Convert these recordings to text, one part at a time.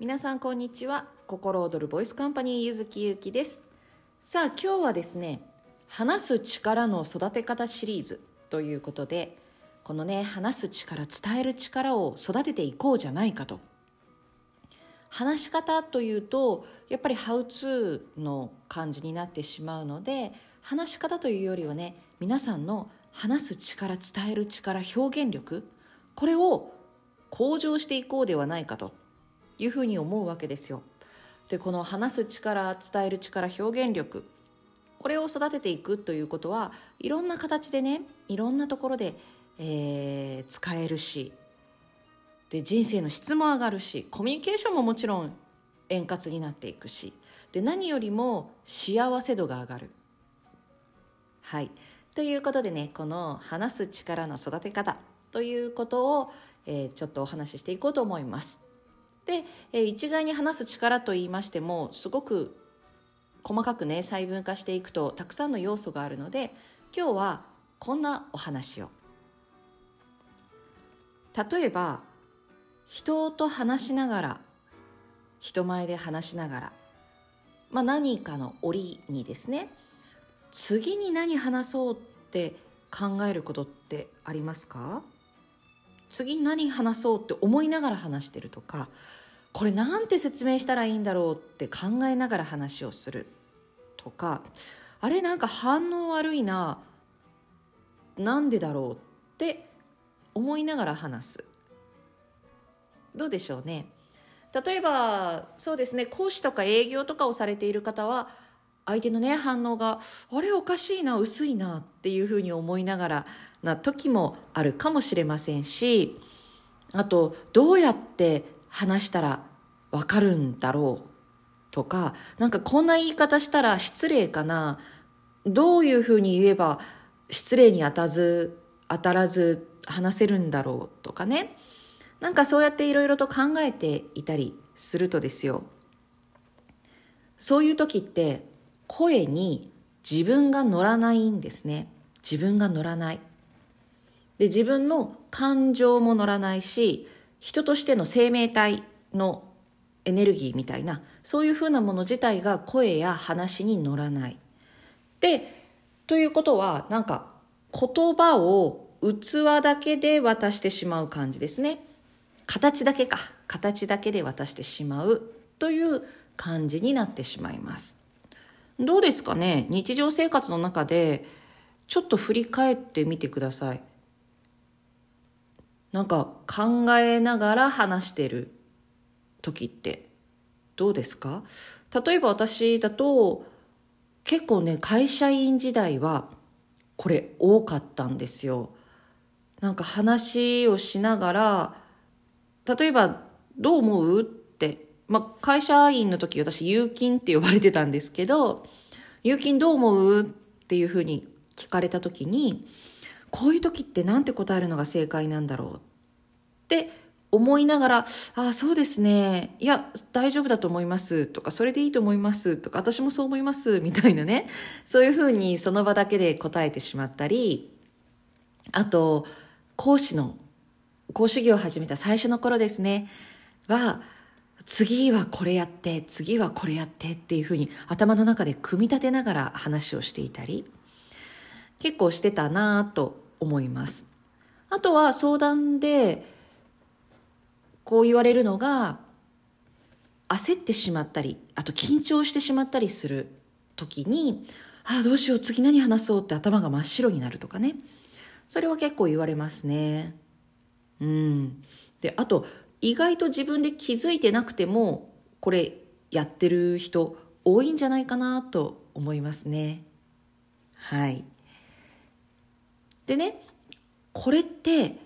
皆さんこんにちは。心躍るボイスカンパニーゆずきゆうきです。さあ今日はですね話す力の育て方シリーズということでこのね話す力伝える力を育てていこうじゃないかと。話し方というとやっぱりハウツーの感じになってしまうので話し方というよりはね皆さんの話す力伝える力表現力これを向上していこうではないかと。いうふうに思うわけですよ。でこの話す力伝える力表現力これを育てていくということはいろんな形でねいろんなところで、えー、使えるしで人生の質も上がるしコミュニケーションももちろん円滑になっていくしで何よりも幸せ度が上がる。はいということでねこの話す力の育て方ということを、えー、ちょっとお話ししていこうと思います。で、えー、一概に話す力と言いましてもすごく細かくね細分化していくとたくさんの要素があるので今日はこんなお話を。例えば人と話しながら人前で話しながら、まあ、何かの折にですね次に何話そうって考えることってありますか？次何話そうって思いながら話してるとかこれなんて説明したらいいんだろうって考えながら話をするとかあれなんか反応悪いななんでだろうって思いながら話す。どうでしょうね。例えばそうですね講師とか営業とかをされている方は相手のね反応があれおかしいな薄いなっていうふうに思いながらな時もあるかもしれませんしあとどうやって話したらわかるんだろうとかなんかこんな言い方したら失礼かな。どういうふうに言えば失礼に当たず当たらず話せるんだろうとかね。なんかそうやっていろいろと考えていたりするとですよ。そういう時って声に自分が乗らないんですね。自分が乗らない。で自分の感情も乗らないし人としての生命体のエネルギーみたいなそういうふうなもの自体が声や話に乗らない。でということはなんか言葉を器だけで渡してしまう感じですね。形だけか。形だけで渡してしまうという感じになってしまいます。どうですかね？日常生活の中でちょっと振り返ってみてください。なんか考えながら話してる時ってどうですか？例えば私だと結構ね会社員時代はこれ多かったんですよ。なんか話をしながら例えばどう思う？まあ、会社員の時私、有金って呼ばれてたんですけど、有金どう思う？っていうふうに聞かれた時に、こういう時って何て答えるのが正解なんだろうって思いながら、ああ、そうですね。いや、大丈夫だと思います。とか、それでいいと思います。とか、私もそう思います。みたいなね。そういうふうにその場だけで答えてしまったり、あと、講師の、講師業を始めた最初の頃ですね。は、次はこれやって次はこれやってっていうふうに頭の中で組み立てながら話をしていたり結構してたなと思います。あとは相談でこう言われるのが焦ってしまったりあと緊張してしまったりする時にああどうしよう次何話そうって頭が真っ白になるとかね。それは結構言われますね。うん。であと意外と自分で気づいてなくてもこれやってる人多いんじゃないかなと思いますね。はい。でねこれって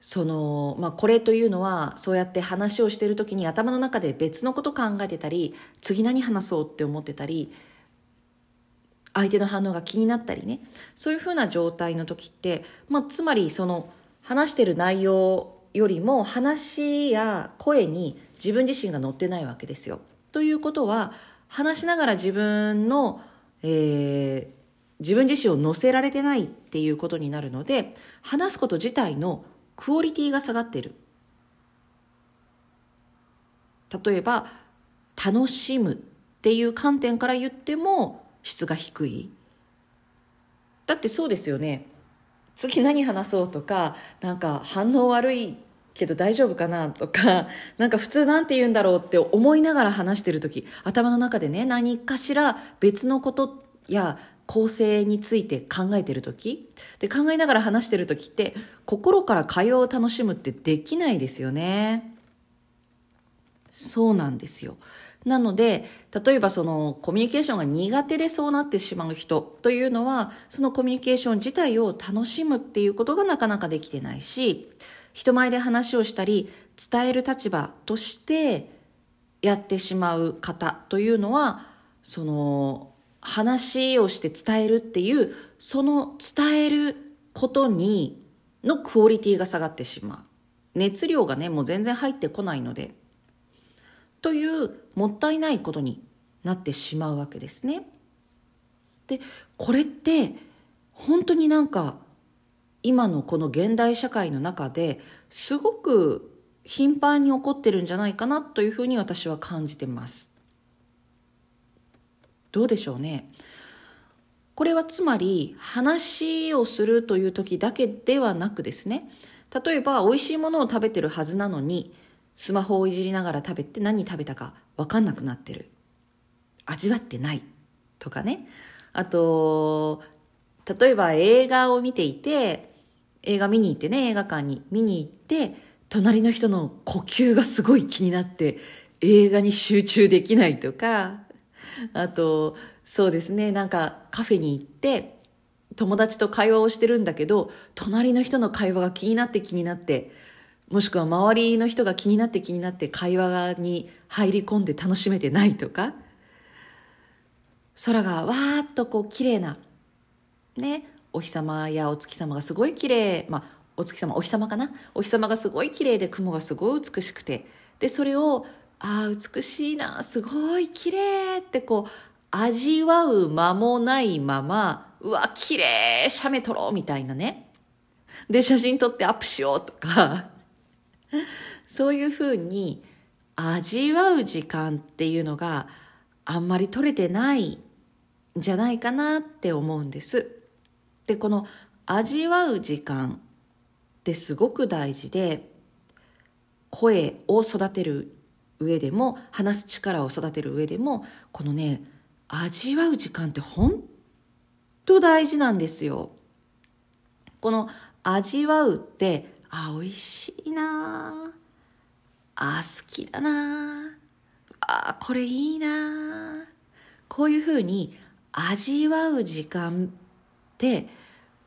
そのまあこれというのはそうやって話をしてる時に頭の中で別のこと考えてたり次何話そうって思ってたり相手の反応が気になったりね。そういうふうな状態の時って、まあ、つまりその話してる内容よりも話や声に自分自身が乗ってないわけですよ。ということは話しながら自分の、えー、自分自身を乗せられてないっていうことになるので話すこと自体のクオリティが下がってる。例えば楽しむっていう観点から言っても質が低い。だってそうですよね。次何話そうとかなんか反応悪いけど大丈夫かなとか なんか普通なんて言うんだろうって思いながら話してる時頭の中でね何かしら別のことや構成について考えてる時で考えながら話してる時って心から会話を楽しむってできないですよね。そうなんですよ。なので例えばそのコミュニケーションが苦手でそうなってしまう人というのはそのコミュニケーション自体を楽しむっていうことがなかなかできてないし人前で話をしたり伝える立場としてやってしまう方というのはその話をして伝えるっていうその伝えることにのクオリティが下がってしまう。熱量がねもう全然入ってこないので。というもったいないことになってしまうわけですね。でこれって本当になんか今のこの現代社会の中ですごく頻繁に起こってるんじゃないかなというふうに私は感じてます。どうでしょうね。これはつまり話をするという時だけではなくですね。例えば美味しいものを食べてるはずなのにスマホをいじりながら食べて何食べたか分かんなくなってる。味わってない。とかね。あと例えば映画を見ていて映画見に行ってね映画館に。見に行って隣の人の呼吸がすごい気になって映画に集中できないとか。あとそうですね。なんかカフェに行って友達と会話をしてるんだけど隣の人の会話が気になって気になってもしくは周りの人が気になって気になって会話に入り込んで楽しめてないとか空がわーっとこう綺麗なねお日様やお月様がすごい綺麗まあお月様お日様かな？お日様がすごい綺麗で雲がすごい美しくてでそれをああ美しいなすごい綺麗ってこう味わう間もないままうわ綺麗写メ撮ろうみたいなね。で写真撮ってアップしようとか。そういうふうに味わう時間っていうのがあんまり取れてないんじゃないかなって思うんです。でこの味わう時間ってすごく大事で声を育てる上でも話す力を育てる上でもこのね味わう時間って本当大事なんですよ。この味わうってあ美味しいな。あ好きだな。あこれいいな。こういうふうに味わう時間で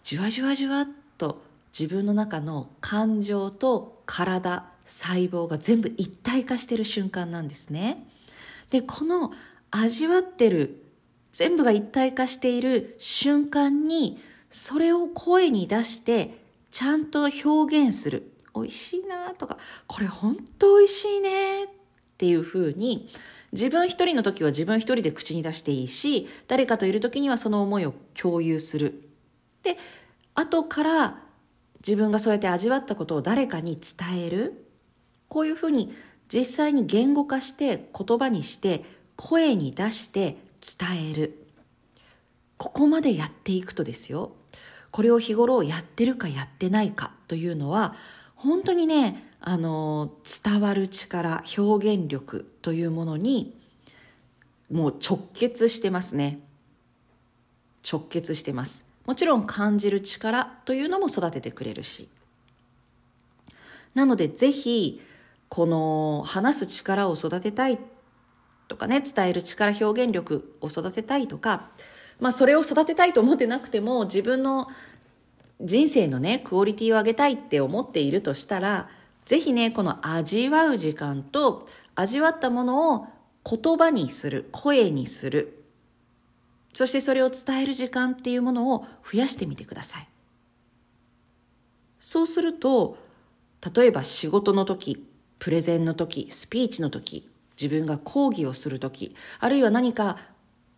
じゅわじゅわじゅわっと自分の中の感情と体細胞が全部一体化してる瞬間なんですね。でこの味わってる全部が一体化している瞬間にそれを声に出してちゃんと表現する。美味しいなとか。これ本当美味しいね。っていうふうに自分一人の時は自分一人で口に出していいし誰かといる時にはその思いを共有する。で後から自分がそうやって味わったことを誰かに伝える。こういうふうに実際に言語化して言葉にして声に出して伝える。ここまでやっていくとですよ。これを日頃やってるかやってないかというのは本当にねあの伝わる力表現力というものにもう直結してますね。直結してます。もちろん感じる力というのも育ててくれるし。なのでぜひこの話す力を育てたいとかね伝える力表現力を育てたいとかまあそれを育てたいと思ってなくても自分の人生のねクオリティを上げたいって思っているとしたらぜひねこの味わう時間と味わったものを言葉にする声にするそしてそれを伝える時間っていうものを増やしてみてください。そうすると、例えば仕事の時、プレゼンの時、スピーチの時、自分が講義をする時、あるいは何か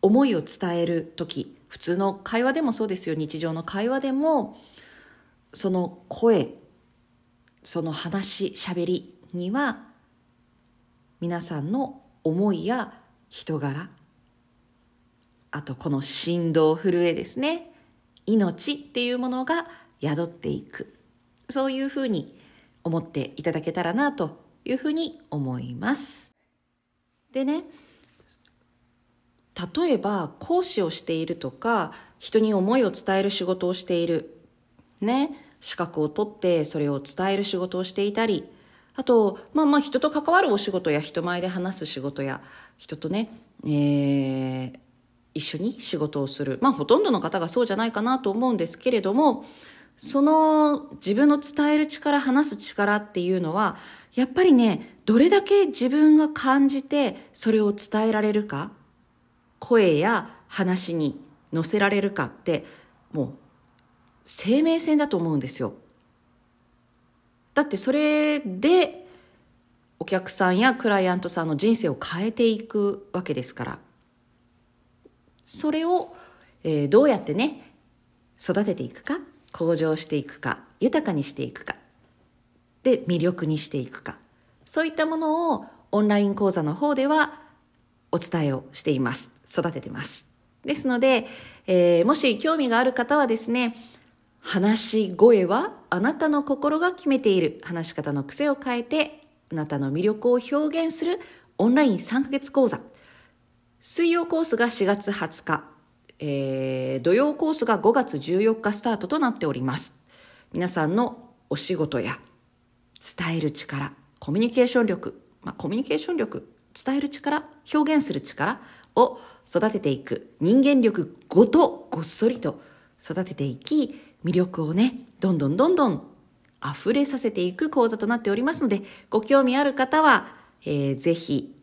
思いを伝える時、普通の会話でもそうですよ、日常の会話でも、その声、その話、喋りには、皆さんの思いや人柄あとこの振動震えですね。命っていうものが宿っていく。そういうふうに思っていただけたらなというふうに思います。でね例えば講師をしているとか人に思いを伝える仕事をしている。ね。資格を取ってそれを伝える仕事をしていたり。あとまあまあ人と関わるお仕事や人前で話す仕事や人とね、えー、一緒に仕事をする。まあほとんどの方がそうじゃないかなと思うんですけれどもその自分の伝える力話す力っていうのはやっぱりねどれだけ自分が感じてそれを伝えられるか。声や話に乗せられるかってもう生命線だと思うんですよ。だってそれでお客さんやクライアントさんの人生を変えていくわけですから。それを、えー、どうやってね、育てていくか、向上していくか、豊かにしていくか、で魅力にしていくか。そういったものをオンライン講座の方ではお伝えをしています。育ててます。ですので、えー、もし興味がある方はですね、話し声はあなたの心が決めている話し方の癖を変えてあなたの魅力を表現するオンライン3ヶ月講座。水曜コースが4月20日、えー、土曜コースが5月14日スタートとなっております。皆さんのお仕事や伝える力、コミュニケーション力、まあ、コミュニケーション力、伝える力、表現する力を育てていく人間力ごとごっそりと育てていき、魅力をね、どんどんどんどん溢れさせていく講座となっておりますので、ご興味ある方は、えー、ぜひ、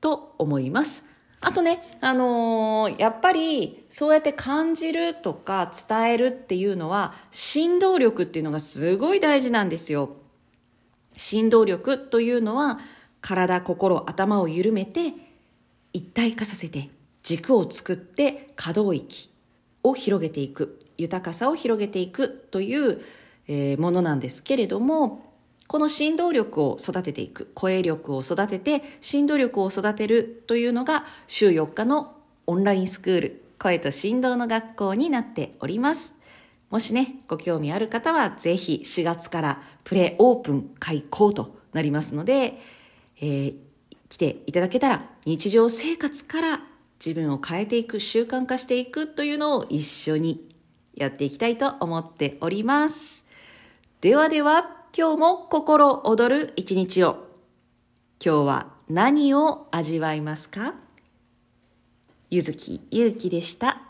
と思います。あとね、あのー、やっぱりそうやって感じるとか伝えるっていうのは振動力っていうのがすごい大事なんですよ。振動力というのは体、心、頭を緩めて一体化させて軸を作って可動域を広げていく豊かさを広げていくという、えー、ものなんですけれどもこの振動力を育てていく声力を育てて振動力を育てるというのが週4日のオンラインスクール声と振動の学校になっております。もしねご興味ある方はぜひ4月からプレオープン開講となりますので、えー、来ていただけたら日常生活から自分を変えていく習慣化していくというのを一緒にやっていきたいと思っております。ではでは、今日も心躍る一日を。今日は何を味わいますか？ゆずきゆうきでした。